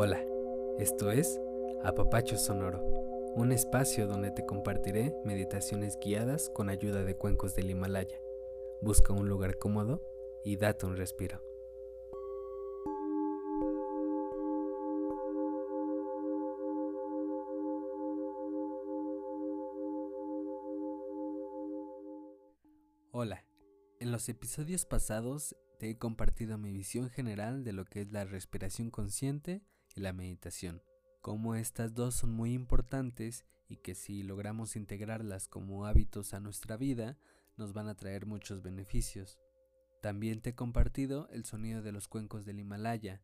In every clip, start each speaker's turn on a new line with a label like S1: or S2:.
S1: Hola, esto es Apapacho Sonoro, un espacio donde te compartiré meditaciones guiadas con ayuda de cuencos del Himalaya. Busca un lugar cómodo y date un respiro. Hola, en los episodios pasados te he compartido mi visión general de lo que es la respiración consciente y la meditación, como estas dos son muy importantes y que si logramos integrarlas como hábitos a nuestra vida, nos van a traer muchos beneficios. También te he compartido el sonido de los cuencos del Himalaya.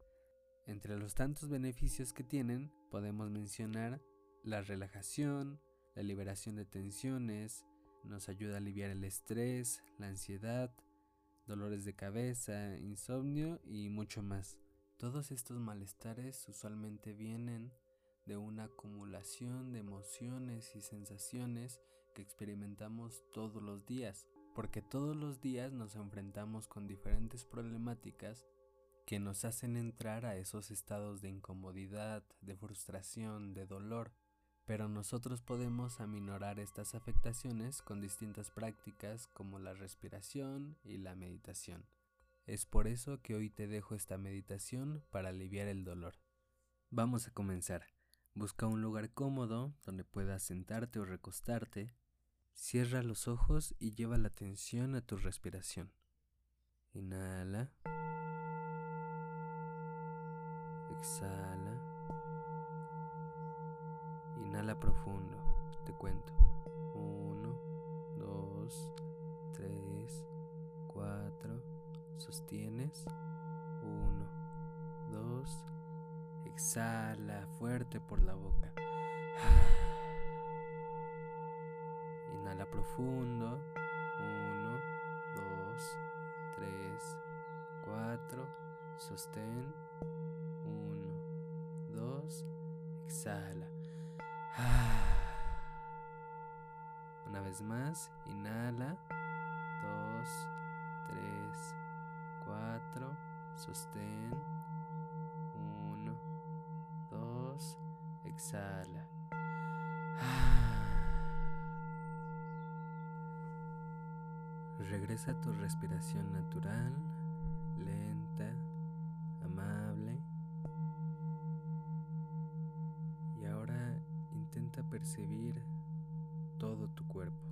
S1: Entre los tantos beneficios que tienen, podemos mencionar la relajación, la liberación de tensiones, nos ayuda a aliviar el estrés, la ansiedad, dolores de cabeza, insomnio y mucho más. Todos estos malestares usualmente vienen de una acumulación de emociones y sensaciones que experimentamos todos los días, porque todos los días nos enfrentamos con diferentes problemáticas que nos hacen entrar a esos estados de incomodidad, de frustración, de dolor, pero nosotros podemos aminorar estas afectaciones con distintas prácticas como la respiración y la meditación. Es por eso que hoy te dejo esta meditación para aliviar el dolor. Vamos a comenzar. Busca un lugar cómodo donde puedas sentarte o recostarte. Cierra los ojos y lleva la atención a tu respiración. Inhala. Exhala. Inhala profundo. Te cuento. Sostienes. Uno, dos. Exhala fuerte por la boca. Inhala profundo. Uno, dos, tres, cuatro. Sostén. Uno, dos. Exhala. Una vez más, inhala. Dos, Sostén. Uno, dos. Exhala. Regresa a tu respiración natural, lenta, amable. Y ahora intenta percibir todo tu cuerpo.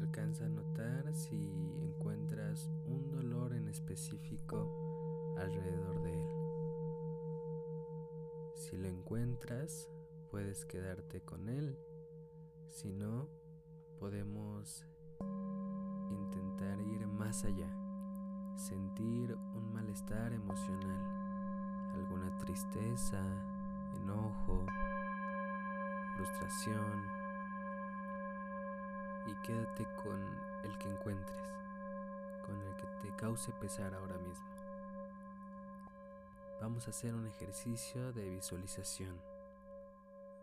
S1: Alcanza a notar si específico alrededor de él. Si lo encuentras, puedes quedarte con él. Si no, podemos intentar ir más allá, sentir un malestar emocional, alguna tristeza, enojo, frustración y quédate con el que encuentres, con el que te cause pesar ahora mismo. Vamos a hacer un ejercicio de visualización.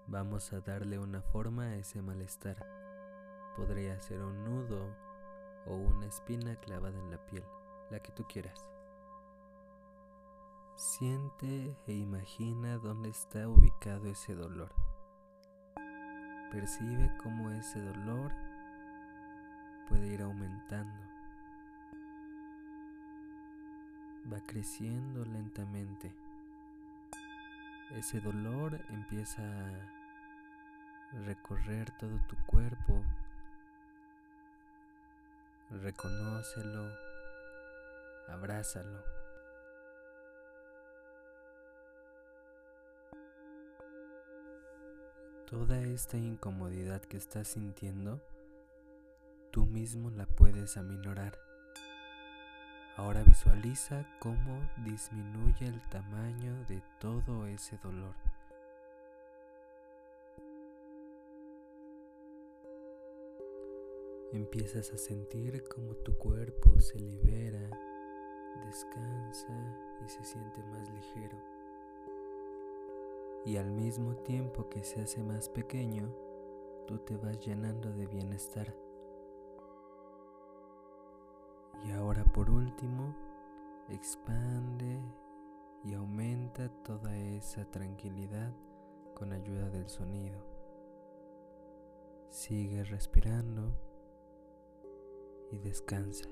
S1: Vamos a darle una forma a ese malestar. Podría ser un nudo o una espina clavada en la piel, la que tú quieras. Siente e imagina dónde está ubicado ese dolor. Percibe cómo ese dolor puede ir aumentando. Va creciendo lentamente. Ese dolor empieza a recorrer todo tu cuerpo. Reconócelo, abrázalo. Toda esta incomodidad que estás sintiendo, tú mismo la puedes aminorar. Ahora visualiza cómo disminuye el tamaño de todo ese dolor. Empiezas a sentir cómo tu cuerpo se libera, descansa y se siente más ligero. Y al mismo tiempo que se hace más pequeño, tú te vas llenando de bienestar. Y ahora por último, expande y aumenta toda esa tranquilidad con ayuda del sonido. Sigue respirando y descansa.